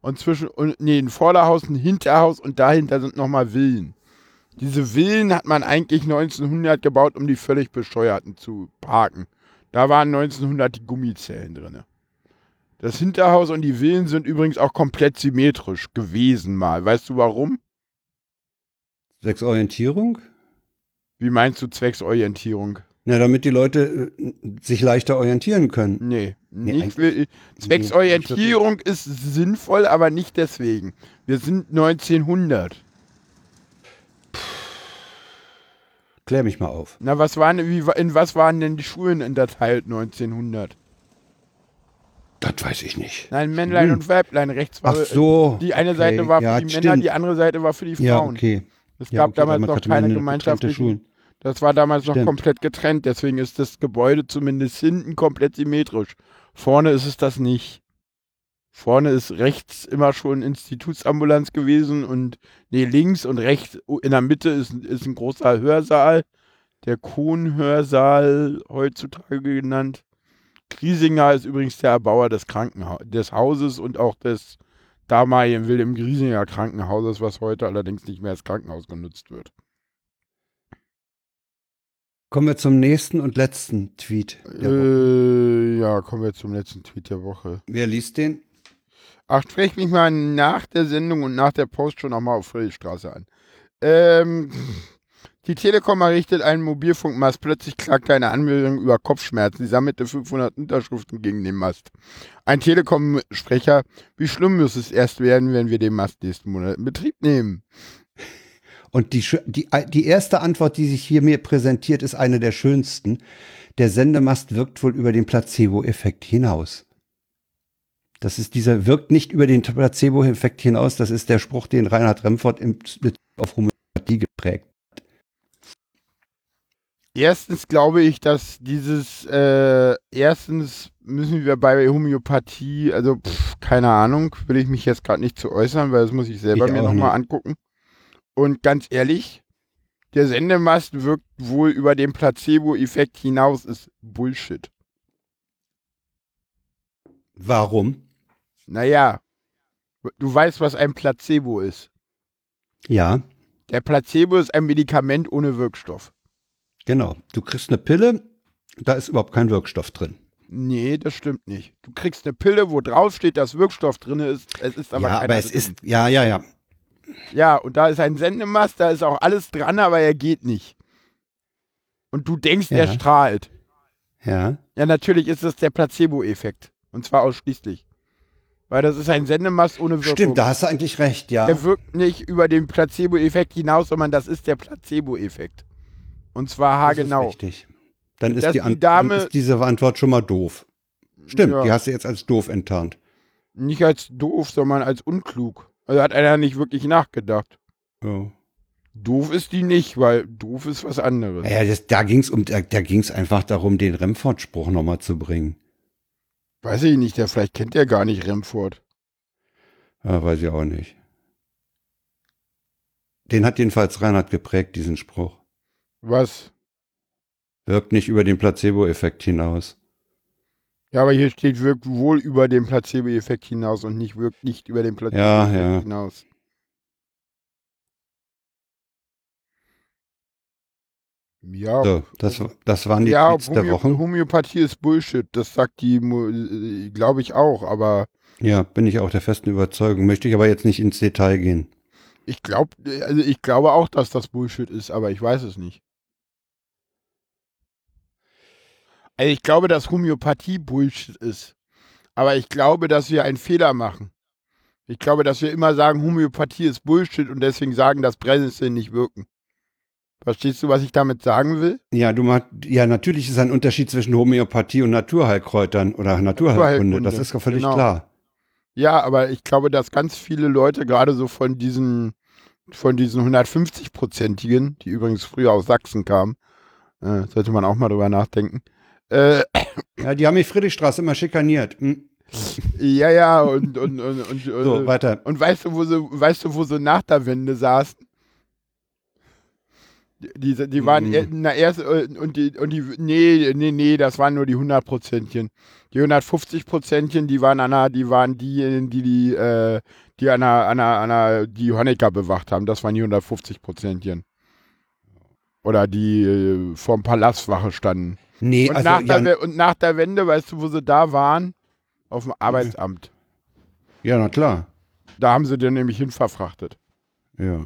Und zwischen, und, nee, ein Vorderhaus, ein Hinterhaus und dahinter sind nochmal Villen. Diese Villen hat man eigentlich 1900 gebaut, um die völlig Bescheuerten zu parken. Da waren 1900 die Gummizellen drin. Das Hinterhaus und die Villen sind übrigens auch komplett symmetrisch gewesen mal. Weißt du warum? Sechs Orientierung? Wie meinst du Zwecksorientierung? Na, damit die Leute äh, sich leichter orientieren können. Nee, Nee, nicht will, Zwecksorientierung ist sinnvoll, aber nicht deswegen. Wir sind 1900. Klär mich mal auf. Na, was waren, wie, in was waren denn die Schulen unterteilt 1900? Das weiß ich nicht. Nein, Männlein Hm. und Weiblein. Rechts war Ach so. die eine okay. Seite war für ja, die stimmt. Männer, die andere Seite war für die Frauen. Ja, okay. Es Ja, gab okay, damals noch keine eine gemeinschaftlichen. Das war damals noch Stimmt. komplett getrennt, deswegen ist das Gebäude zumindest hinten komplett symmetrisch. Vorne ist es das nicht. Vorne ist rechts immer schon Institutsambulanz gewesen und nee, links und rechts in der Mitte ist, ist ein großer Hörsaal, der Kohn-Hörsaal heutzutage genannt. Griesinger ist übrigens der Erbauer des Krankenhauses, des Hauses und auch des damaligen Wilhelm Griesinger Krankenhauses, was heute allerdings nicht mehr als Krankenhaus genutzt wird. Kommen wir zum nächsten und letzten Tweet. Der Woche. Äh, ja, kommen wir zum letzten Tweet der Woche. Wer liest den? Ach, sprech mich mal nach der Sendung und nach der Post schon nochmal auf Friedrichstraße an. Ähm, die Telekom errichtet einen Mobilfunkmast. Plötzlich klagt eine Anmeldung über Kopfschmerzen. Sie sammelte 500 Unterschriften gegen den Mast. Ein Telekom-Sprecher, wie schlimm muss es erst werden, wenn wir den Mast nächsten Monat in Betrieb nehmen? Und die, die, die erste Antwort, die sich hier mir präsentiert, ist eine der schönsten. Der Sendemast wirkt wohl über den Placebo-Effekt hinaus. Das ist dieser, wirkt nicht über den Placebo-Effekt hinaus. Das ist der Spruch, den Reinhard Remford im auf Homöopathie geprägt. Erstens glaube ich, dass dieses, äh, erstens müssen wir bei Homöopathie, also pff, keine Ahnung, will ich mich jetzt gerade nicht zu äußern, weil das muss ich selber Ich mir nochmal angucken. Und ganz ehrlich, der Sendemast wirkt wohl über den Placebo-Effekt hinaus, ist Bullshit. Warum? Naja, du weißt, was ein Placebo ist. Ja, Der Placebo ist ein Medikament ohne Wirkstoff. Genau. Du kriegst eine Pille, da ist überhaupt kein Wirkstoff drin. Nee, das stimmt nicht. Du kriegst eine Pille, wo drauf steht, dass Wirkstoff drin ist. Es ist aber ja, aber es drin. ist, ja, ja, ja. Ja, und da ist ein Sendemast, da ist auch alles dran, aber er geht nicht. Und du denkst, er Ja. strahlt. Ja, Ja, natürlich ist das der Placebo-Effekt. Und zwar ausschließlich. Weil das ist ein Sendemast ohne Wirkung. stimmt, da hast du eigentlich recht, ja. Der wirkt nicht über den Placebo-Effekt hinaus, sondern das ist der Placebo-Effekt. Und zwar Das ist haargenau. richtig. Dann ist, die, die Dame- dann ist diese Antwort schon mal doof. Stimmt, Ja. die hast du jetzt als doof enttarnt. Nicht als doof, sondern als unklug. Also hat einer nicht wirklich nachgedacht. Ja. Doof ist die nicht, weil doof ist was anderes. Ja, das, da ging es um, da, da ging's einfach darum, den Remford-Spruch nochmal zu bringen. Weiß ich nicht, der vielleicht kennt der gar nicht Remford. Ja, weiß ich auch nicht. Den hat jedenfalls Reinhard geprägt, diesen Spruch. Was? Wirkt nicht über den Placebo-Effekt hinaus. Ja, aber hier steht, wirkt wohl über den Placebo-Effekt hinaus und nicht wirkt nicht über den Ja, Placebo-Effekt ja. hinaus. Ja, So, das, das waren die ja Tweets der Homö Woche. Homöopathie ist Bullshit. Das sagt die, äh, glaube ich auch. Aber Ja, bin ich auch der festen Überzeugung. Möchte ich aber jetzt nicht ins Detail gehen. ich glaube, also ich glaube auch, dass das Bullshit ist, aber ich weiß es nicht. Also ich glaube, dass Homöopathie Bullshit ist. Aber ich glaube, dass wir einen Fehler machen. Ich glaube, dass wir immer sagen, Homöopathie ist Bullshit und deswegen sagen, dass Brennnesseln nicht wirken. Verstehst du, was ich damit sagen will? Ja, du meinst, ja, natürlich ist ein Unterschied zwischen Homöopathie und Naturheilkräutern oder Naturheilkunde. Das ist ja völlig genau. klar. Ja, aber ich glaube, dass ganz viele Leute gerade so von diesen, von diesen 150-Prozentigen, die übrigens früher aus Sachsen kamen, äh, sollte man auch mal drüber nachdenken. Äh, Ja, die haben mich Friedrichstraße immer schikaniert. Hm. ja, ja, und, und, und, und, So, äh, weiter. und weißt du, wo sie, weißt du, wo sie nach der Wende saßen? Die, die, die waren, Mhm. na, erst, äh, und die, und die, nee, nee, nee, das waren nur die 100 Prozentchen. Die 150 Prozentchen, die waren an der, die waren diejenigen, die, die, äh, die an der, an der, an der, die Honecker bewacht haben. Das waren die 150 Prozentchen. Oder die äh, vorm Palastwache standen. Nee, Und, also, nach ja, der, und nach der Wende, weißt du, wo sie da waren? Auf dem Arbeitsamt. ja, na klar. Da haben sie den nämlich hinverfrachtet. Ja.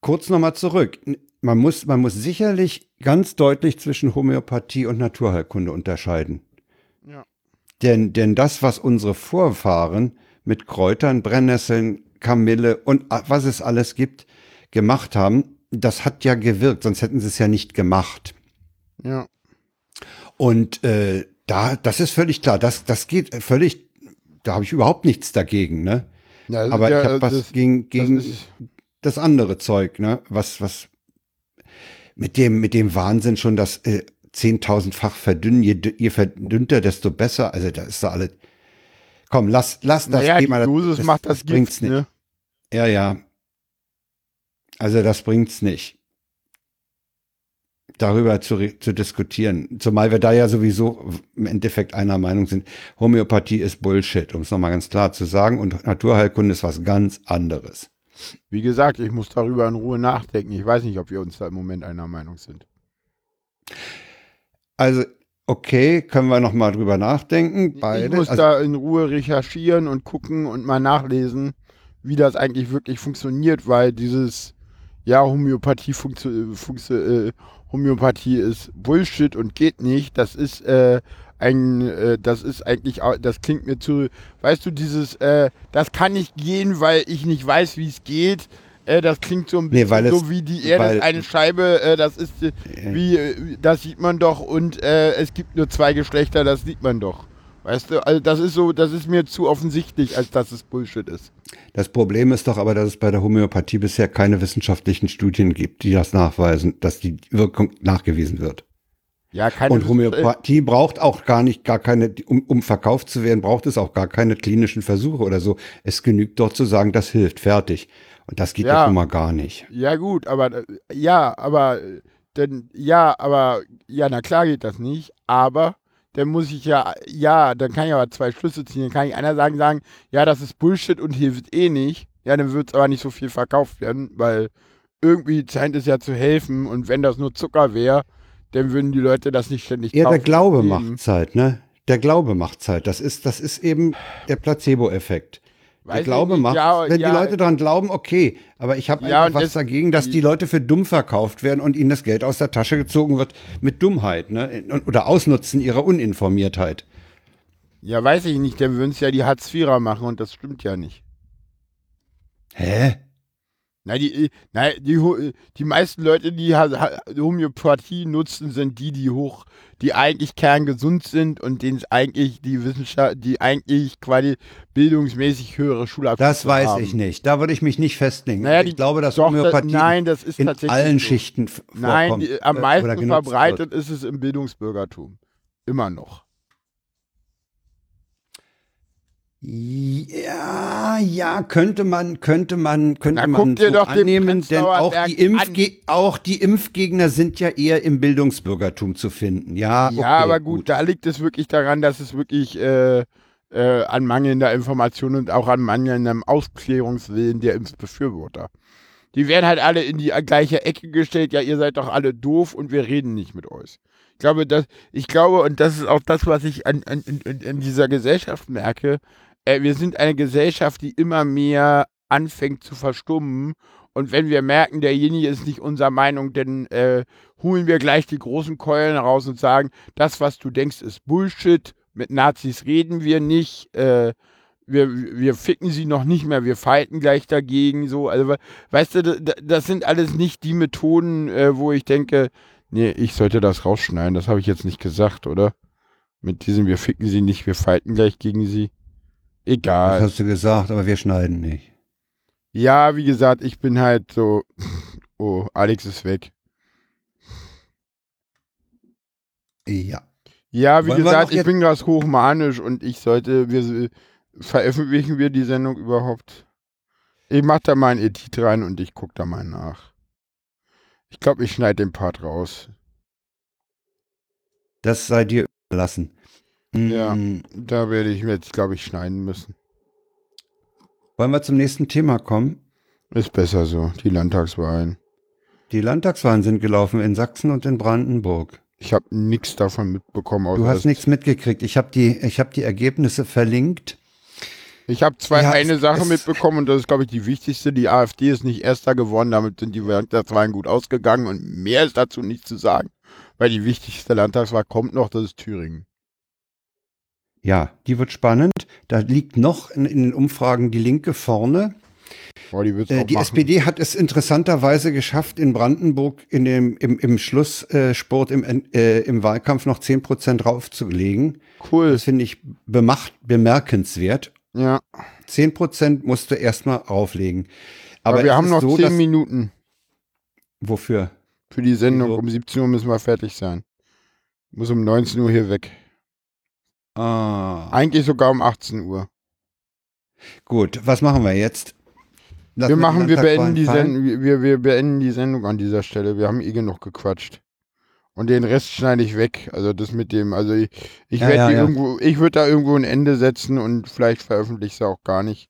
Kurz nochmal zurück. Man muss, man muss sicherlich ganz deutlich zwischen Homöopathie und Naturheilkunde unterscheiden. Ja. Denn, denn das, was unsere Vorfahren mit Kräutern, Brennnesseln, Kamille und a- was es alles gibt, gemacht haben, das hat ja gewirkt, sonst hätten sie es ja nicht gemacht. Ja. Und äh, da, das ist völlig klar, das, das geht völlig, da habe ich überhaupt nichts dagegen, ne? Ja, das Aber ja, ich habe was das- gegen, gegen das das, andere Zeug, ne? Was, was mit dem, mit dem Wahnsinn schon das äh, zehntausendfach verdünnen, je, je verdünnter, desto besser. Also da ist da alles. Komm, lass, lass das naja, die Thema. Dosis macht das, bringt's Gift, nicht. ne? Ja, ja. Also das bringt's nicht. Darüber zu, zu diskutieren. Zumal wir da ja sowieso im Endeffekt einer Meinung sind. Homöopathie ist Bullshit, um es nochmal ganz klar zu sagen. Und Naturheilkunde ist was ganz anderes. Wie gesagt, ich muss darüber in Ruhe nachdenken. Ich weiß nicht, ob wir uns da im Moment einer Meinung sind. Also, okay, können wir noch mal drüber nachdenken. Ich Beide. muss also, da in Ruhe recherchieren und gucken und mal nachlesen, wie das eigentlich wirklich funktioniert, weil dieses, ja, Homöopathie, funktio funktio äh, Homöopathie ist Bullshit und geht nicht, das ist äh, ein, äh, das ist eigentlich, das klingt mir zu, weißt du, dieses, äh, das kann nicht gehen, weil ich nicht weiß, wie es geht. Äh, das klingt so ein Nee, bisschen es- so wie die Erde ist eine Scheibe, äh, das ist äh, wie, äh, das sieht man doch und äh, es gibt nur zwei Geschlechter, das sieht man doch. Weißt du, also das ist so, das ist mir zu offensichtlich, als dass es Bullshit ist. das Problem ist doch aber, dass es bei der Homöopathie bisher keine wissenschaftlichen Studien gibt, die das nachweisen, dass die Wirkung nachgewiesen wird. Ja, keine Und Homöopathie braucht auch gar nicht, gar keine, um, um verkauft zu werden, braucht es auch gar keine klinischen Versuche oder so. Es genügt dort zu sagen, das hilft, fertig. Und das geht Ja. schon mal gar nicht. Ja, gut, aber äh, ja, aber äh, denn ja, aber ja, na klar geht das nicht, aber dann muss ich ja, ja, dann kann ich aber zwei Schlüsse ziehen. Dann kann ich einer sagen, sagen, ja, das ist Bullshit und hilft eh nicht. Ja, dann wird es aber nicht so viel verkauft werden, weil irgendwie scheint es ja zu helfen und wenn das nur Zucker wäre, dann würden die Leute das nicht ständig Ja, kaufen. der Glaube Eben. macht's halt, ne? Der Glaube macht's halt. Das ist, das ist eben der Placebo-Effekt. Weiß Glaube macht, ja, wenn ja, die Leute dran glauben, okay. Aber ich habe Ja, was das- dagegen, dass die Leute für dumm verkauft werden und ihnen das Geld aus der Tasche gezogen wird mit Dummheit, ne? Oder Ausnutzen ihrer Uninformiertheit. Ja, weiß ich nicht, dann würden es ja die Hartz-Vierer machen und das stimmt ja nicht. Hä? Na, die, na, die, Ho- die meisten Leute, die Homöopathie nutzen, sind die, die hoch, die eigentlich kerngesund sind und denen es eigentlich die Wissenschaft, die eigentlich quasi bildungsmäßig höhere Schulabschlüsse Das weiß haben. ich nicht. Da würde ich mich nicht festlegen. Naja, ich glaube, dass Doch, Homöopathie da, nein, das ist in tatsächlich allen so. Schichten f- Nein, vorkommt, die, am meisten verbreitet wird. ist es im Bildungsbürgertum. Immer noch. Ja, ja, könnte man, könnte man, könnte Na, man so annehmen, denn auch die, Impfge auch die Impfgegner sind ja eher im Bildungsbürgertum zu finden. Ja, okay, ja, aber gut, da liegt es wirklich daran, dass es wirklich äh, äh, an mangelnder Information und auch an mangelndem Ausklärungswillen der Impfbefürworter. Die werden halt alle in die gleiche Ecke gestellt. Ja, ihr seid doch alle doof und wir reden nicht mit euch. Ich glaube, dass, ich glaube, und das ist auch das, was ich an, an, in, in dieser Gesellschaft merke. Äh, wir sind eine Gesellschaft, die immer mehr anfängt zu verstummen. Und wenn wir merken, derjenige ist nicht unserer Meinung, dann äh, holen wir gleich die großen Keulen raus und sagen, das, was du denkst, ist Bullshit. Mit Nazis reden wir nicht. Äh, wir, wir ficken sie noch nicht mehr, wir fighten gleich dagegen, so, also, weißt du, das sind alles nicht die Methoden, äh, wo ich denke, nee, ich sollte das rausschneiden, das habe ich jetzt nicht gesagt, oder? Mit diesem, wir ficken sie nicht, wir fighten gleich gegen sie. Egal. Das hast du gesagt, aber wir schneiden nicht. Ja, wie gesagt, ich bin halt so, oh, Alex ist weg. Ja. Ja, wie Wollen gesagt, ich bin gerade hochmanisch und ich sollte, wir, veröffentlichen wir die Sendung überhaupt? Ich mach da mal ein Edit rein und ich guck da mal nach. Ich glaube, ich schneide den Part raus. Das sei dir überlassen. Ja, Mm, da werde ich mir jetzt, glaube ich, schneiden müssen. Wollen wir zum nächsten Thema kommen? Ist besser so, die Landtagswahlen. Die Landtagswahlen sind gelaufen in Sachsen und in Brandenburg. Ich habe nichts davon mitbekommen. Du hast nichts mitgekriegt. Ich habe die, ich hab die Ergebnisse verlinkt. Ich habe zwei Ja, eine Sache mitbekommen und das ist, glaube ich, die wichtigste. Die AfD ist nicht Erster geworden, damit sind die Landtagswahlen gut ausgegangen und mehr ist dazu nicht zu sagen. Weil die wichtigste Landtagswahl kommt noch, das ist Thüringen. Ja, die wird spannend. Da liegt noch in, in den Umfragen die Linke vorne. Boah, die Äh, die. SPD hat es interessanterweise geschafft, in Brandenburg in dem, im, im Schlusssport im, äh, im Wahlkampf noch 10 Prozent draufzulegen. Cool. Das finde ich bemacht, bemerkenswert. Ja, 10 Prozent musst du erstmal auflegen. aber, Aber wir haben noch so, zehn dass- Minuten Wofür? für die Sendung. Um 17 Uhr müssen wir fertig sein. Muss um 19 Uhr hier weg. Ah, Eigentlich sogar um 18 Uhr. gut. Was machen wir jetzt? Lassen wir machen, wir beenden, die? Sendung, wir, wir beenden die Sendung an dieser Stelle. Wir haben eh genug gequatscht. Und den Rest schneide ich weg. Also das mit dem, also ich, ich Ja, werde ja, ja. irgendwo, ich würde da irgendwo ein Ende setzen und vielleicht veröffentliche ich es auch gar nicht.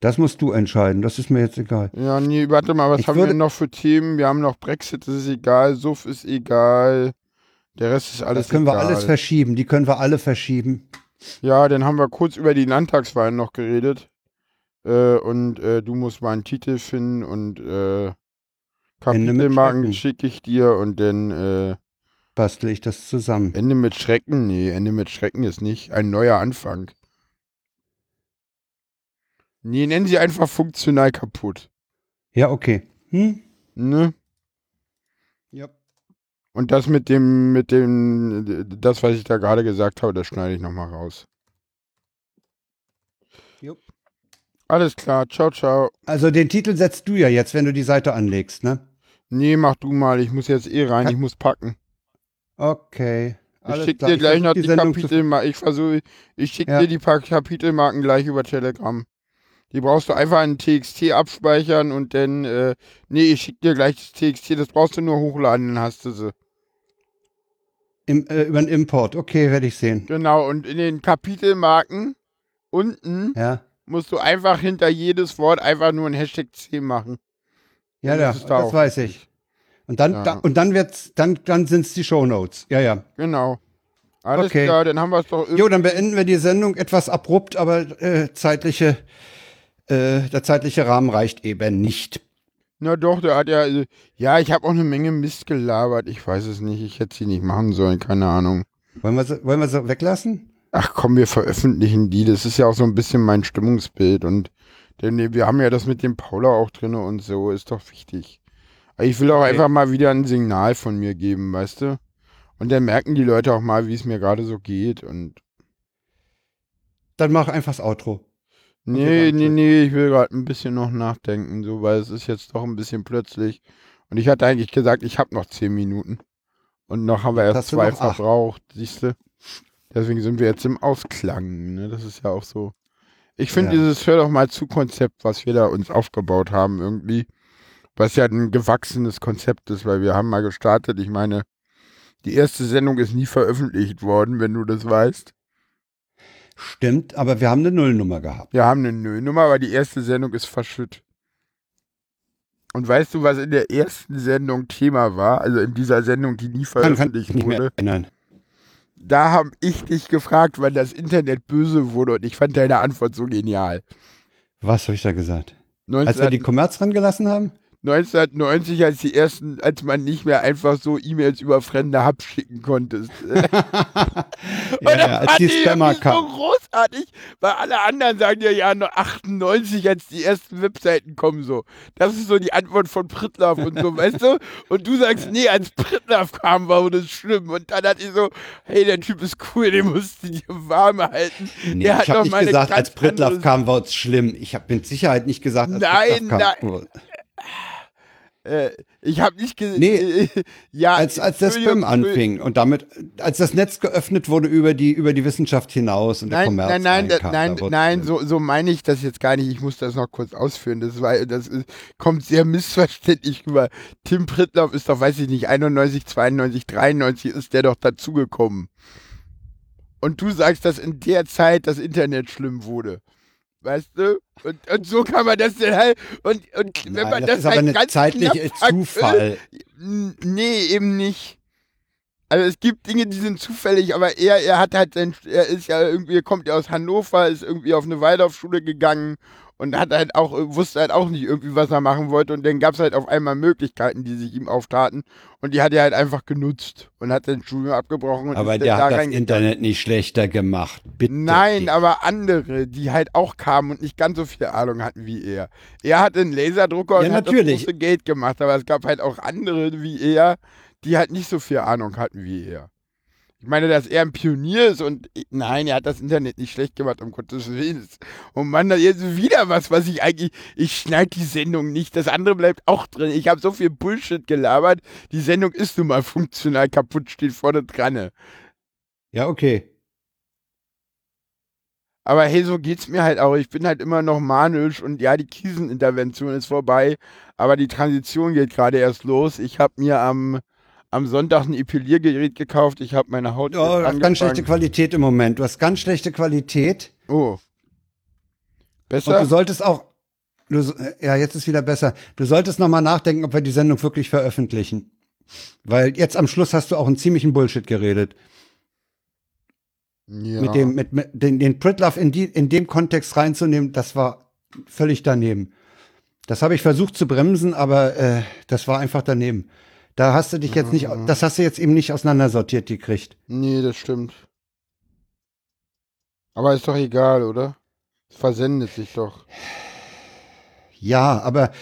Das musst du entscheiden. Das ist mir jetzt egal. Ja, nee, warte mal, was Ich haben wir würde- noch für Themen? Wir haben noch Brexit, das ist egal, Suff ist egal. Der Rest ist alles Das können wir egal. alles verschieben. Die können wir alle verschieben. Ja, dann haben wir kurz über die Landtagswahlen noch geredet. Äh, und äh, du musst mal einen Titel finden und äh, Kapitelmarken schicke ich dir und dann äh, Bastel ich das zusammen. Ende mit Schrecken. Nee, Ende mit Schrecken ist nicht ein neuer Anfang. Nee, nennen sie einfach funktional kaputt. Ja, okay. Hm? Ne? Und das mit dem, mit dem, das, was ich da gerade gesagt habe, das schneide ich nochmal raus. Jupp. Alles klar, ciao, ciao. Also den Titel setzt du ja jetzt, wenn du die Seite anlegst, ne? Nee, mach du mal, ich muss jetzt eh rein, ich muss packen. Okay. Ich Alles schick klar. dir gleich noch die die, Kapitelmarken. Ich versuche, ich schick Ja. dir die paar Kapitelmarken gleich über Telegram. Die brauchst du einfach in TXT abspeichern und dann, äh, nee, ich schick dir gleich das TXT, das brauchst du nur hochladen, dann hast du sie. Im, äh, über den Import. Okay, werde ich sehen. Genau, und in den Kapitelmarken unten Ja. musst du einfach hinter jedes Wort einfach nur ein Hashtag C machen. Ja, ja, es das da auch weiß ich. Und dann, Ja. da, und dann wird's, dann, dann sind's die Shownotes. Ja, ja. Genau. Alles Okay. klar, dann haben wir es doch Jo, dann beenden wir die Sendung etwas abrupt, aber äh, zeitliche, äh, der zeitliche Rahmen reicht eben nicht. Na doch, der hat ja, also, ja, ich habe auch eine Menge Mist gelabert. Ich weiß es nicht, ich hätte sie nicht machen sollen, keine Ahnung. Wollen wir sie, wollen wir sie weglassen? Ach komm, wir veröffentlichen die. Das ist ja auch so ein bisschen mein Stimmungsbild und denn wir haben ja das mit dem Paula auch drin und so, ist doch wichtig. Aber ich will auch Okay. einfach mal wieder ein Signal von mir geben, weißt du? Und dann merken die Leute auch mal, wie es mir gerade so geht und Dann mach einfach das Outro. Nee, nee, nee, ich will gerade ein bisschen noch nachdenken, so, weil es ist jetzt doch ein bisschen plötzlich. Und ich hatte eigentlich gesagt, ich habe noch zehn Minuten. Und noch haben wir erst hast zwei verbraucht, siehst du? Deswegen sind wir jetzt im Ausklang, ne? Das ist ja auch so. Ich finde Ja. dieses Hör doch mal zu Konzept, was wir da uns aufgebaut haben, irgendwie, was ja ein gewachsenes Konzept ist, weil wir haben mal gestartet. Ich meine, die erste Sendung ist nie veröffentlicht worden, wenn du das weißt. Stimmt, aber wir haben eine Nullnummer gehabt. Wir haben eine Nullnummer, aber die erste Sendung ist verschütt. Und weißt du, was in der ersten Sendung Thema war? Also in dieser Sendung, die nie Kann, kann veröffentlicht ich nicht mehr wurde. erinnern. Da habe ich dich gefragt, wann das Internet böse wurde und ich fand deine Antwort so genial. Was habe ich da gesagt? 19, Als wir die Kommerz rangelassen haben? 1990, als die ersten, als man nicht mehr einfach so E-Mails über fremde Hubs schicken konnte. Ja, ja, als die Spammer so kamen. großartig, weil alle anderen sagen ja, ja, nur 98, als die ersten Webseiten kommen, so. Das ist so die Antwort von Pritlaff und so, weißt du? Und du sagst, nee, als Pritlaff kam, war das schlimm. Und dann hat ich so, hey, der Typ ist cool, den musst du dir warm halten. Nee, der hat ich habe noch nicht gesagt, als Pritlaff andere- kam, war es schlimm. Ich habe mit Sicherheit nicht gesagt, als Nein, Pritlaff kam. Äh, ich habe nicht gesehen. Nee, ja, Als, als der Spam anfing und damit, als das Netz geöffnet wurde über die, über die Wissenschaft hinaus und der Nein, Kommerz nein, nein, reinkam, nein, nein, so, so meine ich das jetzt gar nicht. Ich muss das noch kurz ausführen. Das, war, das ist, kommt sehr missverständlich rüber. Tim Prittlaff ist doch, weiß ich nicht, 91, 92, 93 ist der doch dazugekommen. Und du sagst, dass in der Zeit das Internet schlimm wurde. Weißt du? Und, und so kann man das dann halt. Und, und wenn Nein, man das, das, ist aber halt eine ganz zeitliche knapp sagt, Zufall. N- Nee, eben nicht. Also es gibt Dinge, die sind zufällig, aber er, er hat halt sein, er ist ja irgendwie, er kommt ja aus Hannover, ist irgendwie auf eine Waldorfschule gegangen und hat halt auch, wusste halt auch nicht irgendwie, was er machen wollte und dann gab es halt auf einmal Möglichkeiten, die sich ihm auftaten und die hat er halt einfach genutzt und hat sein Studium abgebrochen und Aber der dann da hat das. Internet nicht schlechter gemacht. Bitte. Nein, dich. aber andere, die halt auch kamen und nicht ganz so viel Ahnung hatten wie er. Er hatte einen Laserdrucker Ja, und hat natürlich. das große Geld gemacht, aber es gab halt auch andere wie er, die halt nicht so viel Ahnung hatten wie er. Ich meine, dass er ein Pionier ist und nein, er hat das Internet nicht schlecht gemacht, um Gottes Willen. Und Mann, da jetzt wieder was, was ich eigentlich, ich schneide die Sendung nicht, das andere bleibt auch drin. Ich habe so viel Bullshit gelabert, die Sendung ist nun mal funktional kaputt, steht vorne dran. Ja, okay. Aber hey, so geht's mir halt auch. Ich bin halt immer noch manisch und ja, die Krisenintervention ist vorbei, aber die Transition geht gerade erst los. Ich habe mir am, am Sonntag ein Epiliergerät gekauft. Ich habe meine Haut Oh, du hast ganz schlechte Qualität im Moment. Du hast ganz schlechte Qualität. Oh. Und Besser? du solltest auch. Du, so- ja, jetzt ist wieder besser. Du solltest nochmal nachdenken, ob wir die Sendung wirklich veröffentlichen. Weil jetzt am Schluss hast du auch einen ziemlichen Bullshit geredet. ja. Mit dem, mit, mit den, den Pritlove in, die, in dem Kontext reinzunehmen, das war völlig daneben. Das habe ich versucht zu bremsen, aber äh, das war einfach daneben. Da hast du dich jetzt nicht, das hast du jetzt eben nicht auseinandersortiert gekriegt. Nee, das stimmt. Aber ist doch egal, oder? Es versendet sich doch. Ja, aber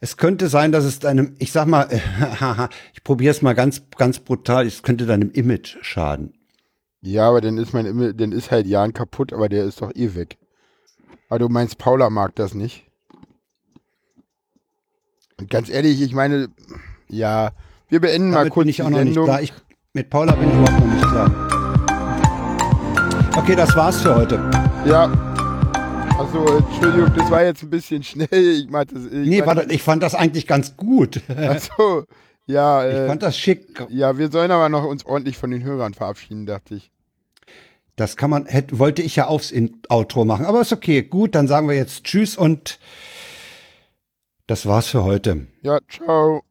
es könnte sein, dass es deinem, ich sag mal, ich probiere es mal ganz, ganz brutal, es könnte deinem Image schaden. Ja, aber dann ist mein Image, dann ist halt Jan kaputt, aber der ist doch eh weg. Aber du meinst, Paula mag das nicht? Und ganz ehrlich, ich meine, ja, wir beenden mal Damit kurz bin ich auch noch nicht Sendung. klar. Ich, mit Paula bin ich überhaupt noch nicht klar. Okay, das war's für heute. Ja. Achso, Entschuldigung, das war jetzt ein bisschen schnell. Ich meinte das. Ich Nee, warte, ich fand das eigentlich ganz gut. Achso, ja, Ich äh, fand das schick. ja, wir sollen aber noch uns ordentlich von den Hörern verabschieden, dachte ich. Das kann man, hätte, wollte ich ja aufs In Outro machen. Aber ist okay. Gut, dann sagen wir jetzt Tschüss und das war's für heute. Ja, ciao.